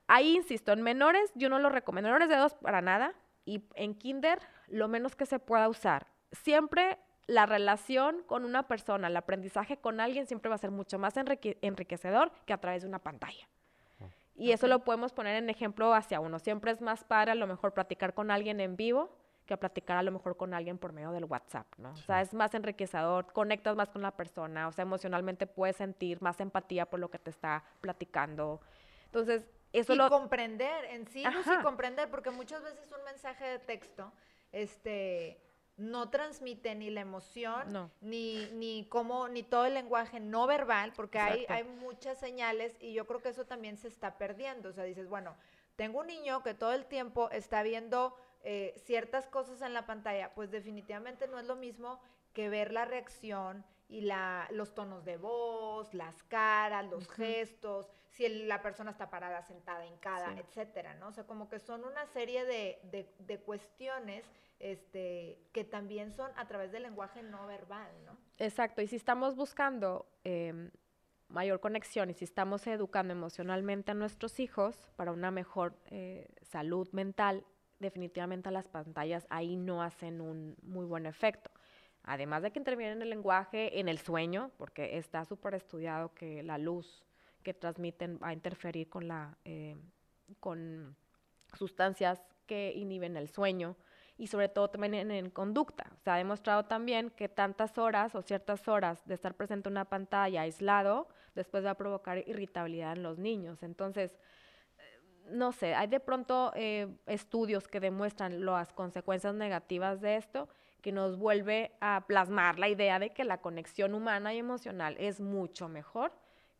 ahí insisto, en menores yo no lo recomiendo, menores de dos para nada y en kinder lo menos que se pueda usar. Siempre la relación con una persona, el aprendizaje con alguien siempre va a ser mucho más enriquecedor que a través de una pantalla. Oh. Y eso lo podemos poner en ejemplo hacia uno. Siempre es más padre a lo mejor platicar con alguien en vivo que a platicar a lo mejor con alguien por medio del WhatsApp, ¿no? O sea, es más enriquecedor, conectas más con la persona, o sea, emocionalmente puedes sentir más empatía por lo que te está platicando. Entonces, eso y lo... comprender, en sí, sí comprender, porque muchas veces un mensaje de texto, este no transmite ni la emoción, ni, ni cómo, ni todo el lenguaje no verbal, porque hay, hay muchas señales y yo creo que eso también se está perdiendo. O sea, dices, bueno, tengo un niño que todo el tiempo está viendo eh, ciertas cosas en la pantalla, pues definitivamente no es lo mismo que ver la reacción y la, los tonos de voz, las caras, los gestos, si la persona está parada, sentada, hincada, etcétera, ¿no? O sea, como que son una serie de, de, de cuestiones este, que también son a través del lenguaje no verbal, ¿no? Exacto, y si estamos buscando em, mayor conexión y si estamos educando emocionalmente a nuestros hijos para una mejor eh, salud mental, definitivamente las pantallas ahí no hacen un muy buen efecto. Además de que intervienen en el lenguaje, en el sueño, porque está súper estudiado que la luz que transmiten a interferir con, la, eh, con sustancias que inhiben el sueño y sobre todo también en, conducta. Se ha demostrado también que tantas horas o ciertas horas de estar presente en una pantalla aislado después va a provocar irritabilidad en los niños. Entonces, eh, no sé, hay de pronto eh, estudios que demuestran las consecuencias negativas de esto que nos vuelve a plasmar la idea de que la conexión humana y emocional es mucho mejor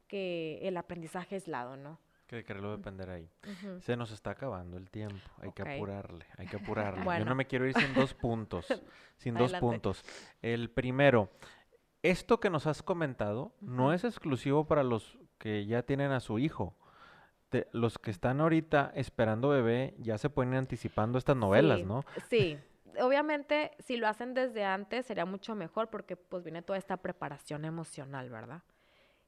que el aprendizaje aislado, ¿no? Que quererlo depender ahí. Se nos está acabando el tiempo. Hay que apurarle, hay que apurarle. Yo no me quiero ir sin dos puntos. sin dos puntos. El primero, esto que nos has comentado no es exclusivo para los que ya tienen a su hijo. Te- los que están ahorita esperando bebé ya se pueden ir anticipando estas novelas, Sí, ¿no? Sí. Obviamente, si lo hacen desde antes sería mucho mejor porque pues viene toda esta preparación emocional, ¿verdad?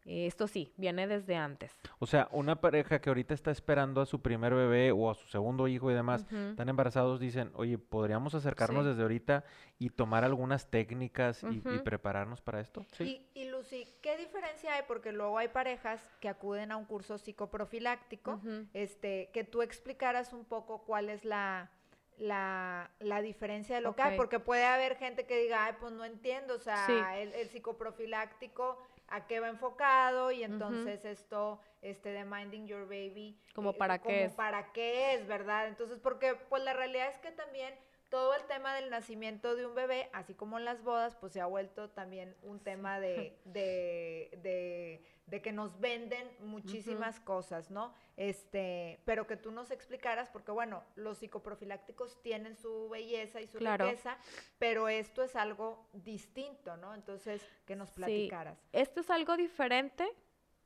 Eh, Esto sí, viene desde antes. O sea, una pareja que ahorita está esperando a su primer bebé o a su segundo hijo y demás, Ujú. están embarazados, dicen, oye, ¿podríamos acercarnos Sí. desde ahorita y tomar algunas técnicas y, prepararnos para esto? Sí. Y, y Lucy, ¿qué diferencia hay? Porque luego hay parejas que acuden a un curso psicoprofiláctico, este, que tú explicaras un poco cuál es la, la, la diferencia de lo que hay, Ok. porque puede haber gente que diga, ay, pues no entiendo, o sea, Sí. el, el psicoprofiláctico, ¿a qué va enfocado? Y entonces esto, este, de Minding Your Baby. Como eh, para qué como es. para qué es, ¿verdad? Entonces, porque pues la realidad es que también todo el tema del nacimiento de un bebé, así como en las bodas, pues se ha vuelto también un tema de, de, de, de que nos venden muchísimas cosas, ¿no? Este, pero que tú nos explicaras, porque bueno, los psicoprofilácticos tienen su belleza y su Claro. riqueza, pero esto es algo distinto, ¿no? Entonces, que nos Sí. platicaras. Esto es algo diferente,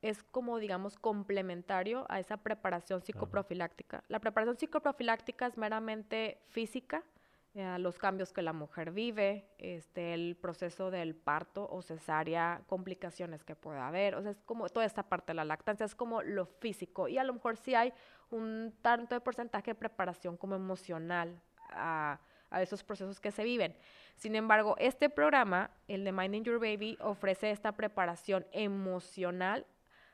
es como, digamos, complementario a esa preparación psicoprofiláctica. La preparación psicoprofiláctica es meramente física, eh, los cambios que la mujer vive, este, el proceso del parto o cesárea, complicaciones que pueda haber, o sea, es como toda esta parte de la lactancia, es como lo físico, y a lo mejor sí hay un tanto de porcentaje de preparación como emocional a, a esos procesos que se viven. Sin embargo, este programa, el de Minding Your Baby, ofrece esta preparación emocional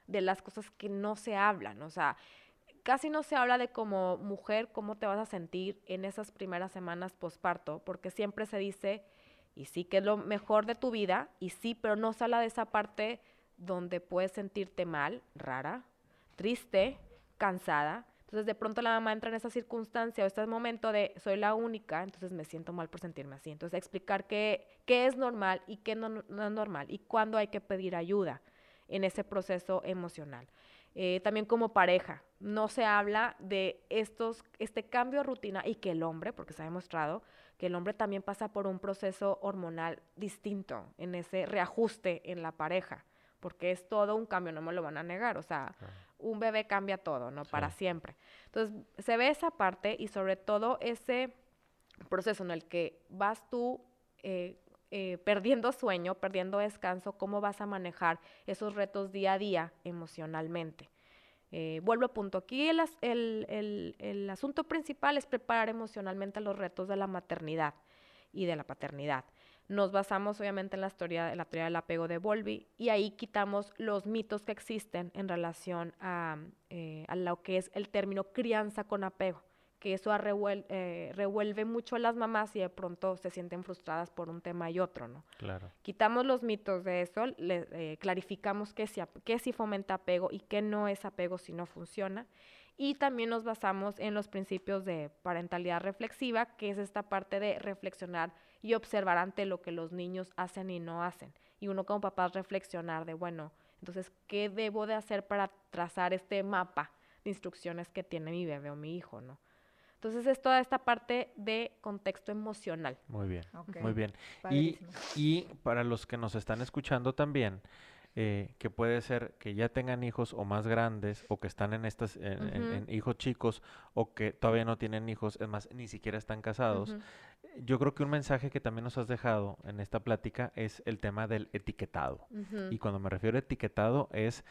de las cosas que no se hablan, o sea, casi no se habla de como mujer cómo te vas a sentir en esas primeras semanas posparto, porque siempre se dice, y sí que es lo mejor de tu vida, y sí, pero no se habla de esa parte donde puedes sentirte mal, rara, triste, cansada. Entonces de pronto la mamá entra en esa circunstancia o este momento de soy la única, entonces me siento mal por sentirme así. Entonces explicar qué, qué es normal y qué no, no es normal y cuándo hay que pedir ayuda en ese proceso emocional. Eh, también como pareja, no se habla de estos, este cambio de rutina y que el hombre, porque se ha demostrado que el hombre también pasa por un proceso hormonal distinto en ese reajuste en la pareja, porque es todo un cambio, no me lo van a negar, o sea, un bebé cambia todo, ¿no? Para siempre. Entonces, se ve esa parte y sobre todo ese proceso en el que vas tú eh, eh, perdiendo sueño, perdiendo descanso, cómo vas a manejar esos retos día a día emocionalmente. Eh, vuelvo a punto. Aquí el, as- el- el- el asunto principal es preparar emocionalmente los retos de la maternidad y de la paternidad. Nos basamos obviamente en la, historia, en la teoría del apego de Bowlby y ahí quitamos los mitos que existen en relación a, eh, a lo que es el término crianza con apego, que eso arrevuel- eh, revuelve mucho a las mamás y de pronto se sienten frustradas por un tema y otro, ¿no? Claro. Quitamos los mitos de eso, le- eh, clarificamos qué sí, qué sí fomenta apego y qué no es apego si no funciona. Y también nos basamos en los principios de parentalidad reflexiva, que es esta parte de reflexionar y observar ante lo que los niños hacen y no hacen. Y uno como papá reflexionar de, bueno, entonces, ¿qué debo de hacer para trazar este mapa de instrucciones que tiene mi bebé o mi hijo, no? Entonces es toda esta parte de contexto emocional. Muy bien. Muy bien. Y, y para los que nos están escuchando también, eh, que puede ser que ya tengan hijos o más grandes o que están en estas en, hijos chicos o que todavía no tienen hijos, es más, ni siquiera están casados. Yo creo que un mensaje que también nos has dejado en esta plática es el tema del etiquetado. Y cuando me refiero a etiquetado es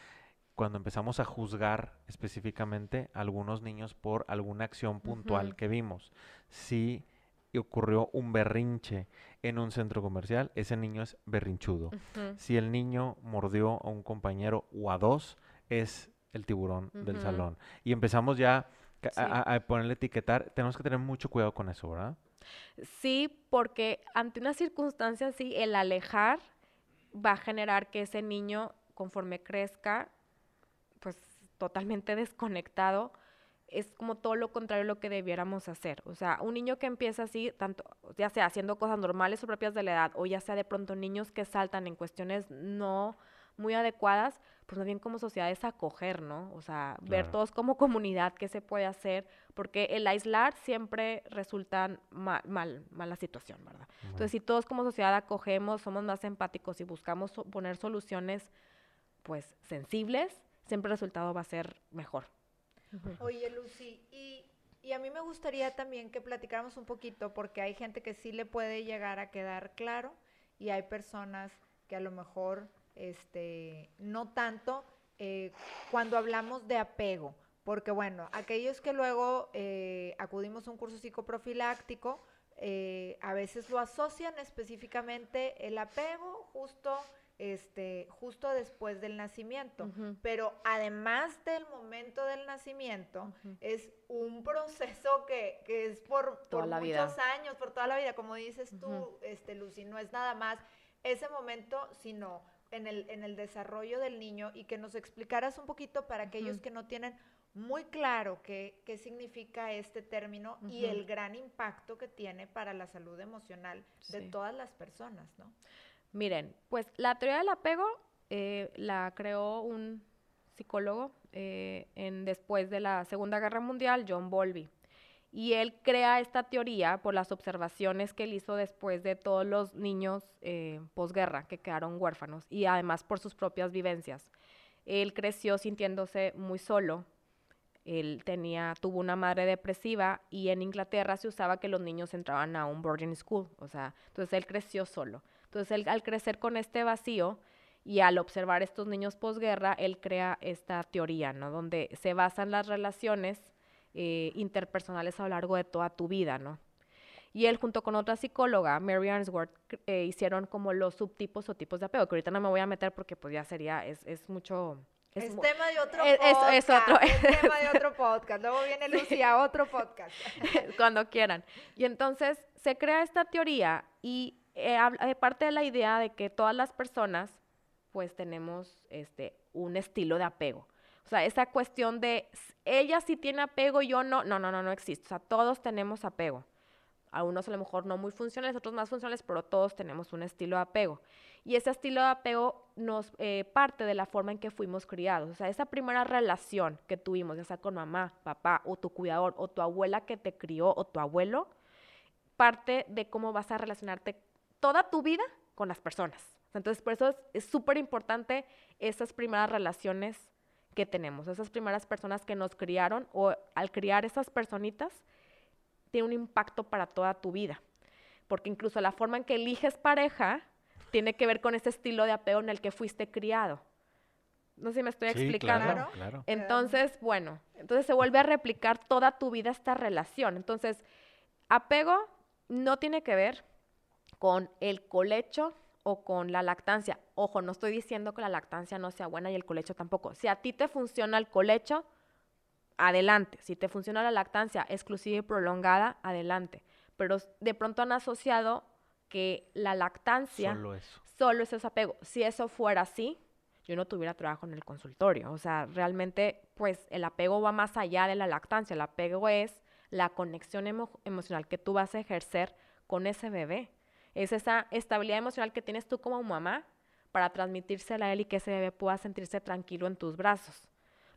cuando empezamos a juzgar específicamente a algunos niños por alguna acción puntual que vimos. Si ocurrió un berrinche en un centro comercial, ese niño es berrinchudo. Si el niño mordió a un compañero o a dos, es el tiburón del salón. Y empezamos ya ca- Sí. a, a- a ponerle etiquetar. Tenemos que tener mucho cuidado con eso, ¿verdad? Sí, porque ante una circunstancia así, el alejar va a generar que ese niño, conforme crezca, totalmente desconectado, es como todo lo contrario a lo que debiéramos hacer. O sea, un niño que empieza así, tanto, ya sea haciendo cosas normales o propias de la edad, o ya sea de pronto niños que saltan en cuestiones no muy adecuadas, pues más bien como sociedad es acoger, ¿no? O sea, ver Claro. todos como comunidad qué se puede hacer, porque el aislar siempre resulta mal, mal, mala situación, ¿verdad? Entonces, si todos como sociedad acogemos, somos más empáticos y buscamos so- poner soluciones, pues, sensibles, siempre el resultado va a ser mejor. Oye, Lucy, y, y a mí me gustaría también que platicáramos un poquito, porque hay gente que sí le puede llegar a quedar claro y hay personas que a lo mejor este, no tanto eh, cuando hablamos de apego. Porque bueno, aquellos que luego eh, acudimos a un curso psicoprofiláctico, eh, a veces lo asocian específicamente el apego justo, este, justo después del nacimiento. Pero además del momento del nacimiento, es un proceso que, que es por, por muchos vida. años, por toda la vida, como dices tú, este, Lucy, no es nada más ese momento, sino en el, en el desarrollo del niño y que nos explicaras un poquito para aquellos que no tienen muy claro qué, qué significa este término y el gran impacto que tiene para la salud emocional de todas las personas, ¿no? Miren, pues la teoría del apego eh, la creó un psicólogo eh, después de la Segunda Guerra Mundial, John Bowlby. Y él crea esta teoría por las observaciones que él hizo después de todos los niños eh, posguerra que quedaron huérfanos y además por sus propias vivencias. Él creció sintiéndose muy solo. Él tenía, tuvo una madre depresiva y en Inglaterra se usaba que los niños entraban a un boarding school, o sea, entonces él creció solo. Entonces él al crecer con este vacío y al observar estos niños posguerra, él crea esta teoría, ¿no? Donde se basan las relaciones eh, interpersonales a lo largo de toda tu vida, ¿no? Y él junto con otra psicóloga, Mary Ainsworth, cr- eh, hicieron como los subtipos o tipos de apego, que ahorita no me voy a meter porque pues ya sería, es, es mucho... Es, mu- tema de otro es- es- podcast. es otro- es tema de otro podcast. Luego viene Lucy a otro podcast. cuando quieran. Y entonces se crea esta teoría y eh, eh, parte de la idea de que todas las personas pues tenemos este un estilo de apego. O sea, esa cuestión de ella sí tiene apego, yo no, no, no, no, no existe. O sea, todos tenemos apego. A unos a lo mejor no muy funcionales, otros más funcionales, pero todos tenemos un estilo de apego. Y ese estilo de apego nos eh, parte de la forma en que fuimos criados. O sea, esa primera relación que tuvimos, ya sea con mamá, papá, o tu cuidador, o tu abuela que te crió, o tu abuelo, parte de cómo vas a relacionarte toda tu vida con las personas. Entonces, por eso es- es súper importante esas primeras relaciones que tenemos, esas primeras personas que nos criaron o al criar esas personitas, tiene un impacto para toda tu vida. Porque incluso la forma en que eliges pareja tiene que ver con ese estilo de apego en el que fuiste criado. No sé si me estoy Sí, explicando. claro, claro. Entonces, bueno, entonces se vuelve a replicar toda tu vida esta relación. Entonces, apego no tiene que ver con el colecho o con la lactancia. Ojo, no estoy diciendo que la lactancia no sea buena y el colecho tampoco. Si a ti te funciona el colecho, adelante. Si te funciona la lactancia exclusiva y prolongada, adelante. Pero de pronto han asociado que la lactancia Solo eso. solo es ese apego. Si eso fuera así, yo no tuviera trabajo en el consultorio. O sea, realmente, pues el apego va más allá de la lactancia. El apego es la conexión emo- emocional que tú vas a ejercer con ese bebé. Es esa estabilidad emocional que tienes tú como mamá para transmitírsela a él y que ese bebé pueda sentirse tranquilo en tus brazos.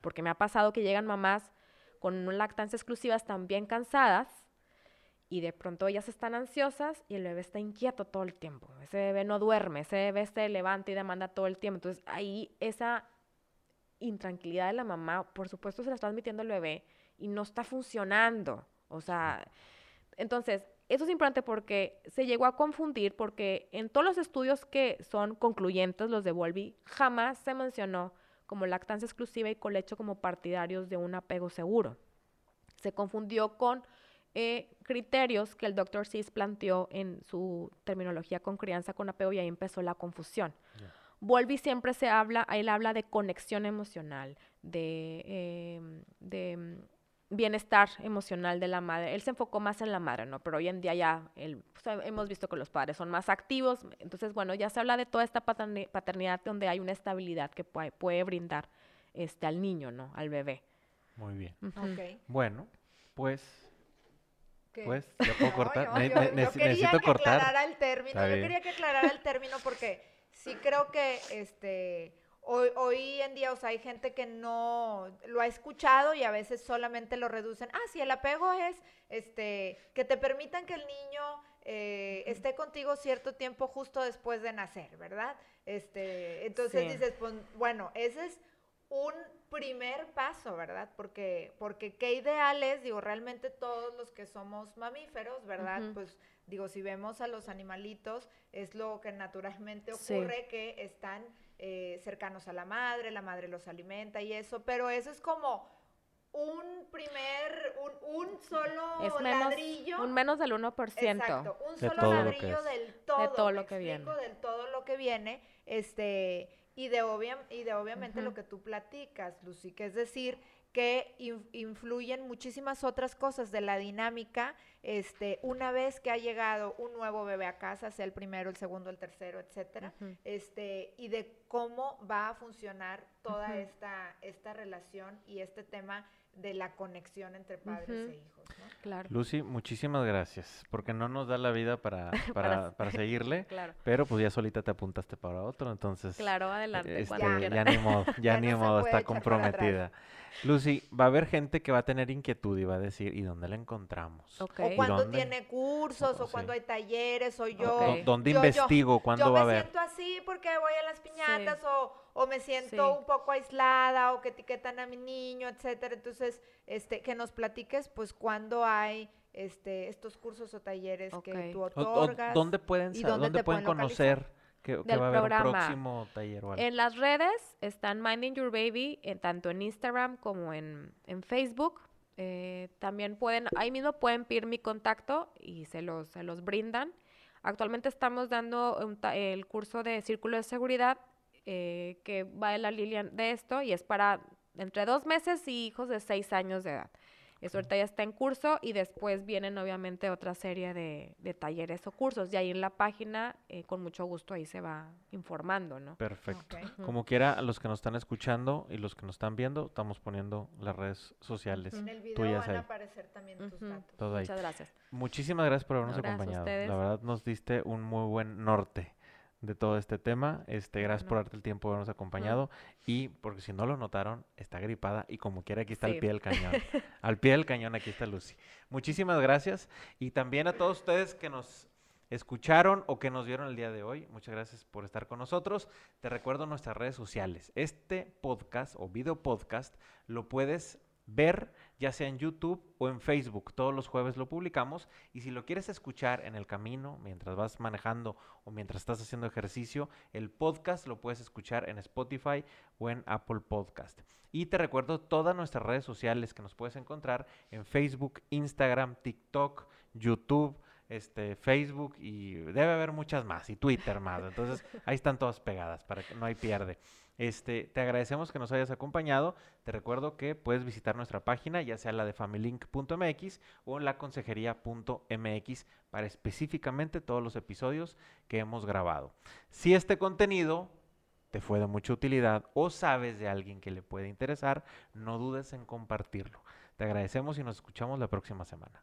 Porque me ha pasado que llegan mamás con una lactancia exclusiva, están bien cansadas y de pronto ellas están ansiosas y el bebé está inquieto todo el tiempo. Ese bebé no duerme, ese bebé se levanta y demanda todo el tiempo. Entonces ahí esa intranquilidad de la mamá, por supuesto, se la está transmitiendo al bebé y no está funcionando. O sea, entonces, eso es importante porque se llegó a confundir porque en todos los estudios que son concluyentes, los de Volby, jamás se mencionó como lactancia exclusiva y colecho como partidarios de un apego seguro. Se confundió con eh, criterios que el doctor Cis planteó en su terminología con crianza con apego y ahí empezó la confusión. Volby siempre se habla, él habla de conexión emocional, de, eh, de mm, bienestar emocional de la madre. Él se enfocó más en la madre, ¿no? Pero hoy en día ya él- o sea, hemos visto que los padres son más activos. Entonces, bueno, ya se habla de toda esta paterni- paternidad donde hay una estabilidad que puede, puede brindar este, al niño, ¿no? Al bebé. Muy bien. Ujú. Ok. Bueno, pues, ¿Qué? pues, ya puedo No, cortar. yo- Ne- yo- ne- yo nec- quería necesito que cortar. aclarara el término. Yo quería que aclarara el término porque sí creo que este hoy, hoy en día, o sea, hay gente que no lo ha escuchado y a veces solamente lo reducen. Ah, sí, el apego es este, que te permitan que el niño eh, esté contigo cierto tiempo justo después de nacer, ¿verdad? Este, entonces Sí. dices, pues, bueno, ese es un primer paso, ¿verdad? Porque, porque qué ideal es, digo, realmente todos los que somos mamíferos, ¿verdad? Pues digo, si vemos a los animalitos, es lo que naturalmente Sí. ocurre, que están eh, cercanos a la madre, la madre los alimenta y eso, pero eso es como un primer, un, un solo Es menos, ladrillo. un menos del 1%. Exacto, un De solo todo lo que ladrillo es. del todo, todo me lo que explico, viene. del todo lo que viene, este, y de obvia- y de obviamente lo que tú platicas, Lucy, que es decir, que in- influyen muchísimas otras cosas de la dinámica, este, una vez que ha llegado un nuevo bebé a casa, sea el primero, el segundo, el tercero, etcétera, este, y de cómo va a funcionar toda esta, esta relación y este tema de la conexión entre padres e hijos, ¿no? Claro, Lucy, muchísimas gracias, porque no nos da la vida para, para, para seguirle, claro. pero pues ya solita te apuntaste para otro, entonces... Claro, adelante, este, Ya. ni modo, ya, Ya ni no modo, está comprometida. Lucy, va a haber gente que va a tener inquietud y va a decir, ¿y dónde la encontramos? Ok. O ¿Y cuando dónde? tiene cursos, O- o cuando hay talleres, o yo... Ok. ¿Dó- ¿Dónde yo- yo- investigo? ¿Cuándo yo va a me haber? siento así porque voy a las piñatas o, o me siento Sí. un poco aislada o que etiquetan a mi niño, etcétera. Entonces, este, que nos platiques, pues, cuándo hay este, estos cursos o talleres que tú O- o- otorgas. ¿Dónde pueden, y dónde dónde te pueden conocer que, va a haber un próximo taller o algo? En las redes están Minding Your Baby, en, tanto en Instagram como en, en Facebook. Eh, también pueden, ahí mismo pueden pedir mi contacto y se los, se los brindan. Actualmente estamos dando un ta- el curso de Círculo de Seguridad eh, que va en la línea de esto y es para entre dos meses y hijos de seis años de edad. Eso ahorita ya está en curso y después vienen obviamente otra serie de, de talleres o cursos. Y ahí en la página, eh, con mucho gusto, ahí se va informando, ¿no? Perfecto. Como quiera, a los que nos están escuchando y los que nos están viendo, estamos poniendo las redes sociales. En el video tuyas van a aparecer también tus datos. Todo ahí. Muchas gracias. Muchísimas gracias por habernos No, a acompañado. ustedes. La verdad nos diste un muy buen norte de todo este tema. Este, gracias por darte el tiempo de habernos acompañado y porque si no lo notaron, está gripada y como quiera aquí está al pie del cañón. al pie del cañón aquí está Lucy. Muchísimas gracias y también a todos ustedes que nos escucharon o que nos vieron el día de hoy. Muchas gracias por estar con nosotros. Te recuerdo nuestras redes sociales. Este podcast o video podcast lo puedes ver ya sea en YouTube o en Facebook. Todos los jueves lo publicamos y si lo quieres escuchar en el camino, mientras vas manejando o mientras estás haciendo ejercicio, el podcast lo puedes escuchar en Spotify o en Apple Podcast. Y te recuerdo todas nuestras redes sociales que nos puedes encontrar en Facebook, Instagram, TikTok, YouTube, este, Facebook y debe haber muchas más y Twitter más. Entonces ahí están todas pegadas para que no hay pierde. Este, te agradecemos que nos hayas acompañado. Te recuerdo que puedes visitar nuestra página, ya sea la de familylink.mx o la consejería.mx para específicamente todos los episodios que hemos grabado. Si este contenido te fue de mucha utilidad o sabes de alguien que le puede interesar, no dudes en compartirlo. Te agradecemos y nos escuchamos la próxima semana.